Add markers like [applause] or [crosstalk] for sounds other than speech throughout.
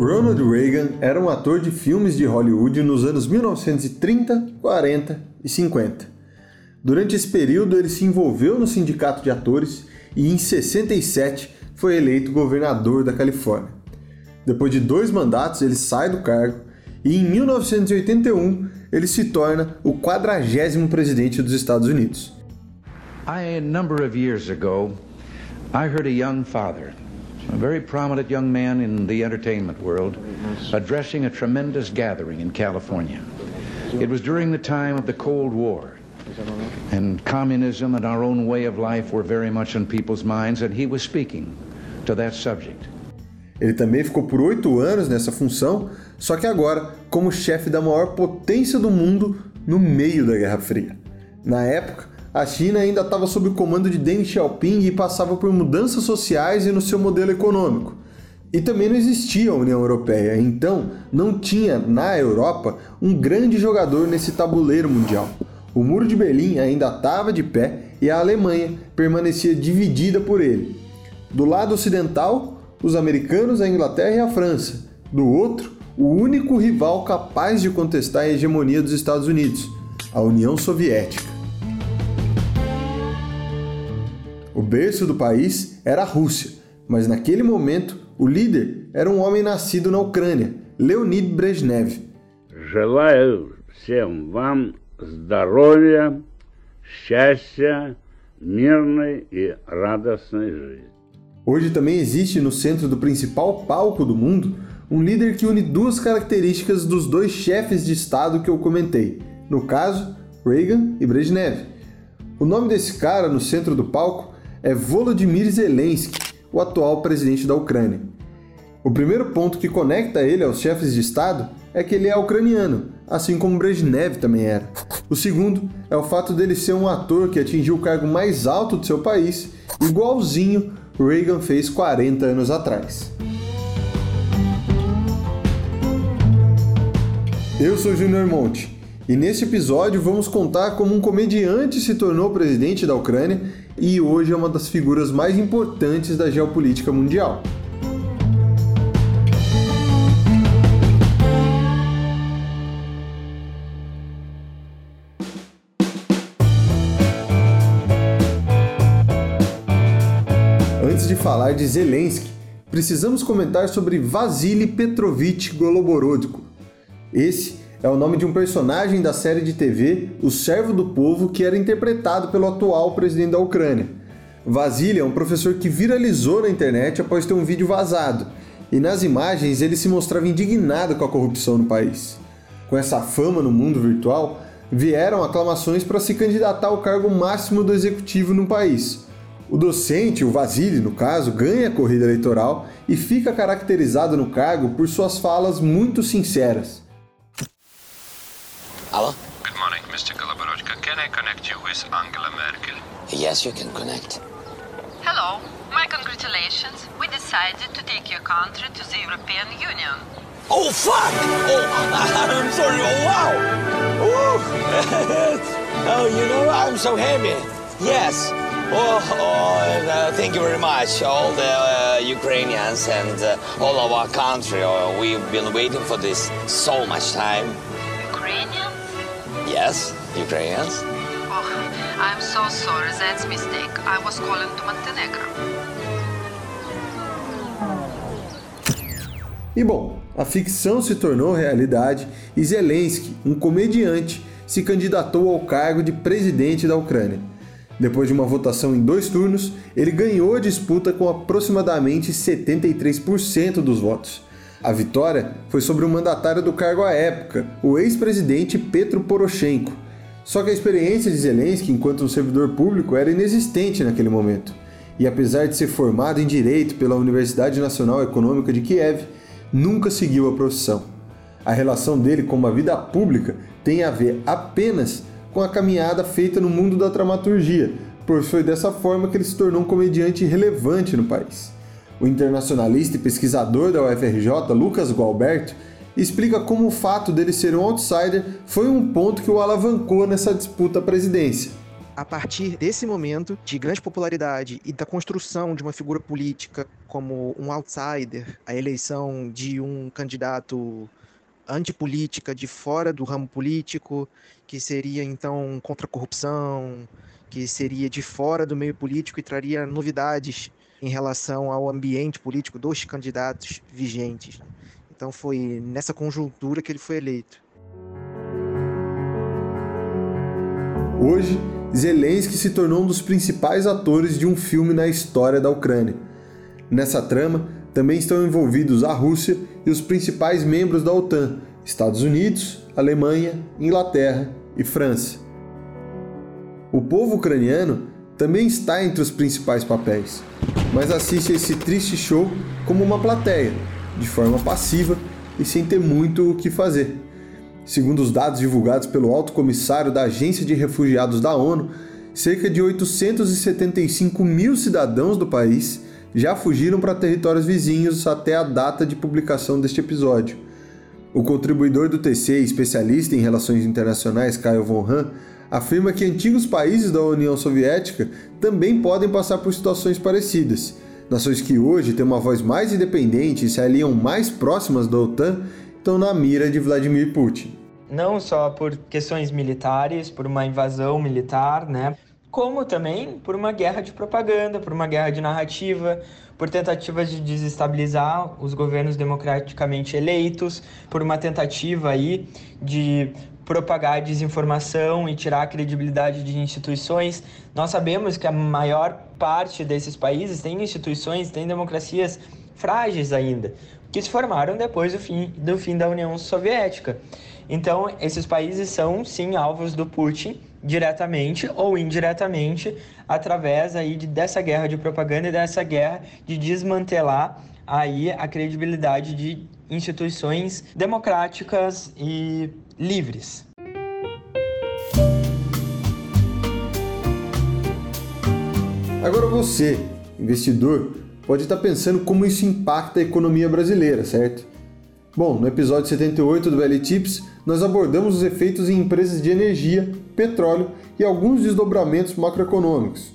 Ronald Reagan era um ator de filmes de Hollywood nos anos 1930, 40 e 50. Durante esse período, ele se envolveu no sindicato de atores e, em 67, foi eleito governador da Califórnia. Depois de dois mandatos, ele sai do cargo e, em 1981, ele se torna o quadragésimo presidente dos Estados Unidos. I, a number of years ago, I heard a young father a very prominent young man in the entertainment world, addressing a tremendous gathering in California. It was during the time of the Cold War, and communism and our own way of life were very much on people's minds, and he was speaking to that subject. Ele também ficou por oito anos nessa função, só que agora como chefe da maior potência do mundo no meio da Guerra Fria. Na época, a China ainda estava sob o comando de Deng Xiaoping e passava por mudanças sociais e no seu modelo econômico. E também não existia a União Europeia, então não tinha na Europa um grande jogador nesse tabuleiro mundial. O Muro de Berlim ainda estava de pé e a Alemanha permanecia dividida por ele. Do lado ocidental, os americanos, a Inglaterra e a França. Do outro, o único rival capaz de contestar a hegemonia dos Estados Unidos, a União Soviética. O berço do país era a Rússia, mas naquele momento o líder era um homem nascido na Ucrânia, Leonid Brezhnev. Желаю всем вам здоровья, счастья, мирной и радостной жизни. Hoje também existe no centro do principal palco do mundo um líder que une duas características dos dois chefes de Estado que eu comentei, no caso, Reagan e Brezhnev. O nome desse cara no centro do palco é Volodymyr Zelensky, o atual presidente da Ucrânia. O primeiro ponto que conecta ele aos chefes de Estado é que ele é ucraniano, assim como Brezhnev também era. O segundo é o fato dele ser um ator que atingiu o cargo mais alto do seu país, igualzinho Reagan fez 40 anos atrás. Eu sou Junior Monte e neste episódio vamos contar como um comediante se tornou presidente da Ucrânia e hoje é uma das figuras mais importantes da geopolítica mundial. Antes de falar de Zelensky, precisamos comentar sobre Vasily Petrovich Goloborodko. Esse é o nome de um personagem da série de TV O Servo do Povo que era interpretado pelo atual presidente da Ucrânia. Vasily é um professor que viralizou na internet após ter um vídeo vazado, e nas imagens ele se mostrava indignado com a corrupção no país. Com essa fama no mundo virtual, vieram aclamações para se candidatar ao cargo máximo do executivo no país. O docente, o Vasily no caso, ganha a corrida eleitoral e fica caracterizado no cargo por suas falas muito sinceras. Hello? Good morning, Mr. Goloborodka. Can I connect you with Angela Merkel? Yes, you can connect. Hello. My congratulations. We decided to take your country to the European Union. Oh, fuck! Oh, [laughs] I'm sorry. Oh, wow! Ooh. [laughs] oh, you know, I'm so happy. Yes. Oh, oh uh, thank you very much, all the uh, Ukrainians and uh, all of our country. Uh, we've been waiting for this so much time. Yes, Ukrainians. Oh, I'm so sorry. That's mistake. I was calling to Montenegro. E bom, a ficção se tornou realidade e Zelensky, um comediante, se candidatou ao cargo de presidente da Ucrânia. Depois de uma votação em dois turnos, ele ganhou a disputa com aproximadamente 73% dos votos. A vitória foi sobre o mandatário do cargo à época, o ex-presidente Petro Poroshenko. Só que a experiência de Zelensky enquanto um servidor público era inexistente naquele momento. E apesar de ser formado em direito pela Universidade Nacional Econômica de Kiev, nunca seguiu a profissão. A relação dele com uma vida pública tem a ver apenas com a caminhada feita no mundo da dramaturgia, pois foi dessa forma que ele se tornou um comediante relevante no país. O internacionalista e pesquisador da UFRJ, Lucas Gualberto, explica como o fato dele ser um outsider foi um ponto que o alavancou nessa disputa à presidência. a partir desse momento de grande popularidade e da construção de uma figura política como um outsider, a eleição de um candidato antipolítica de fora do ramo político, que seria então contra a corrupção, que seria de fora do meio político e traria novidades em relação ao ambiente político dos candidatos vigentes. Então foi nessa conjuntura que ele foi eleito. Hoje, Zelensky se tornou um dos principais atores de um filme na história da Ucrânia. Nessa trama, também estão envolvidos a Rússia e os principais membros da OTAN, Estados Unidos, Alemanha, Inglaterra e França. O povo ucraniano também está entre os principais papéis, mas assiste a esse triste show como uma plateia, de forma passiva e sem ter muito o que fazer. Segundo os dados divulgados pelo alto comissário da Agência de Refugiados da ONU, cerca de 875 mil cidadãos do país já fugiram para territórios vizinhos até a data de publicação deste episódio. O contribuidor do TC, especialista em relações internacionais, Caio Von Hahn, afirma que antigos países da União Soviética também podem passar por situações parecidas. Nações que hoje têm uma voz mais independente e se aliam mais próximas da OTAN estão na mira de Vladimir Putin. Não só por questões militares, por uma invasão militar, né? Como também por uma guerra de propaganda, por uma guerra de narrativa, por tentativas de desestabilizar os governos democraticamente eleitos, por uma tentativa aí de propagar desinformação e tirar a credibilidade de instituições. Nós sabemos que a maior parte desses países tem instituições, tem democracias frágeis ainda, que se formaram depois do fim, do fim da União Soviética. Então, esses países são sim alvos do Putin diretamente ou indiretamente através aí de, dessa guerra de propaganda e dessa guerra de desmantelar aí a credibilidade de instituições democráticas e livres. Agora você, investidor, pode estar pensando como isso impacta a economia brasileira, certo? Bom, no episódio 78 do VL Tips, nós abordamos os efeitos em empresas de energia, petróleo e alguns desdobramentos macroeconômicos.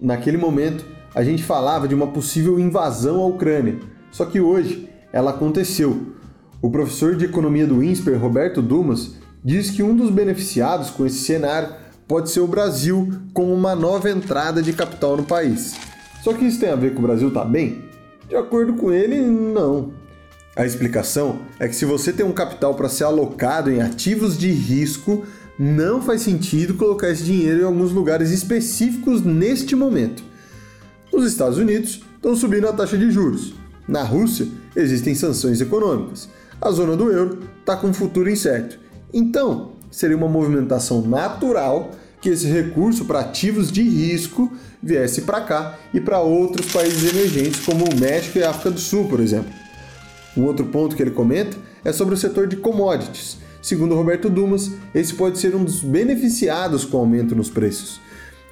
Naquele momento, a gente falava de uma possível invasão à Ucrânia, só que hoje ela aconteceu. O professor de economia do INSPER, Roberto Dumas, diz que um dos beneficiados com esse cenário pode ser o Brasil como uma nova entrada de capital no país. Só que isso tem a ver com o Brasil tá bem? De acordo com ele, não. A explicação é que se você tem um capital para ser alocado em ativos de risco, não faz sentido colocar esse dinheiro em alguns lugares específicos neste momento. Nos Estados Unidos, estão subindo a taxa de juros. Na Rússia, existem sanções econômicas. A zona do euro está com um futuro incerto. Então, seria uma movimentação natural que esse recurso para ativos de risco viesse para cá e para outros países emergentes, como o México e a África do Sul, por exemplo. Um outro ponto que ele comenta é sobre o setor de commodities. Segundo Roberto Dumas, esse pode ser um dos beneficiados com o aumento nos preços.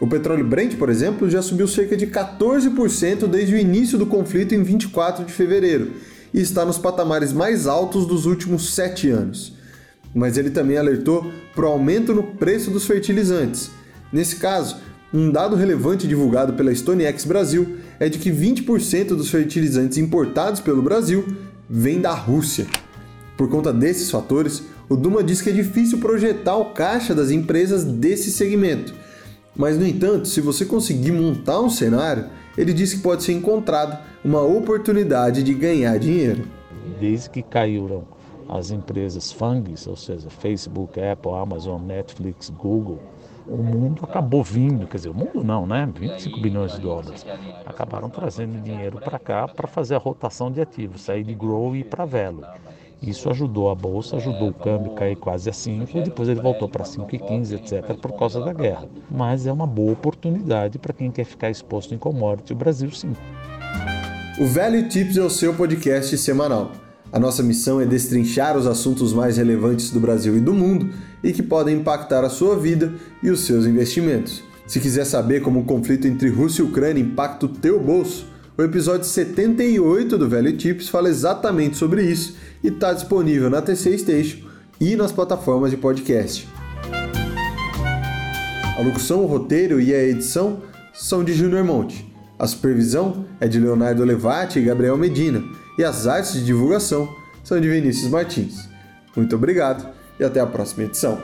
O petróleo Brent, por exemplo, já subiu cerca de 14% desde o início do conflito em 24 de fevereiro e está nos patamares mais altos dos últimos sete anos. Mas ele também alertou para o aumento no preço dos fertilizantes. Nesse caso, um dado relevante divulgado pela StoneX Brasil é de que 20% dos fertilizantes importados pelo Brasil vem da Rússia. Por conta desses fatores, o Duma diz que é difícil projetar o caixa das empresas desse segmento. Mas, no entanto, se você conseguir montar um cenário, ele diz que pode ser encontrada uma oportunidade de ganhar dinheiro. Desde que caíram as empresas FANGs, ou seja, Facebook, Apple, Amazon, Netflix, Google, o mundo acabou vindo, quer dizer, o mundo não, né? 25 bilhões de dólares. Acabaram trazendo dinheiro para cá para fazer a rotação de ativos, sair de grow e ir para velo. Isso ajudou a bolsa, ajudou o câmbio a cair quase a 5 e depois ele voltou para 5,15, etc., por causa da guerra. Mas é uma boa oportunidade para quem quer ficar exposto em commodity. O Brasil, sim. O Value Tips é o seu podcast semanal. A nossa missão é destrinchar os assuntos mais relevantes do Brasil e do mundo e que podem impactar a sua vida e os seus investimentos. Se quiser saber como o conflito entre Rússia e Ucrânia impacta o teu bolso, o episódio 78 do Velho Tips fala exatamente sobre isso e está disponível na TC Station e nas plataformas de podcast. A locução, o roteiro e a edição são de Júnior Monte. A supervisão é de Leonardo Levati e Gabriel Medina, e as artes de divulgação são de Vinícius Martins. Muito obrigado e até a próxima edição.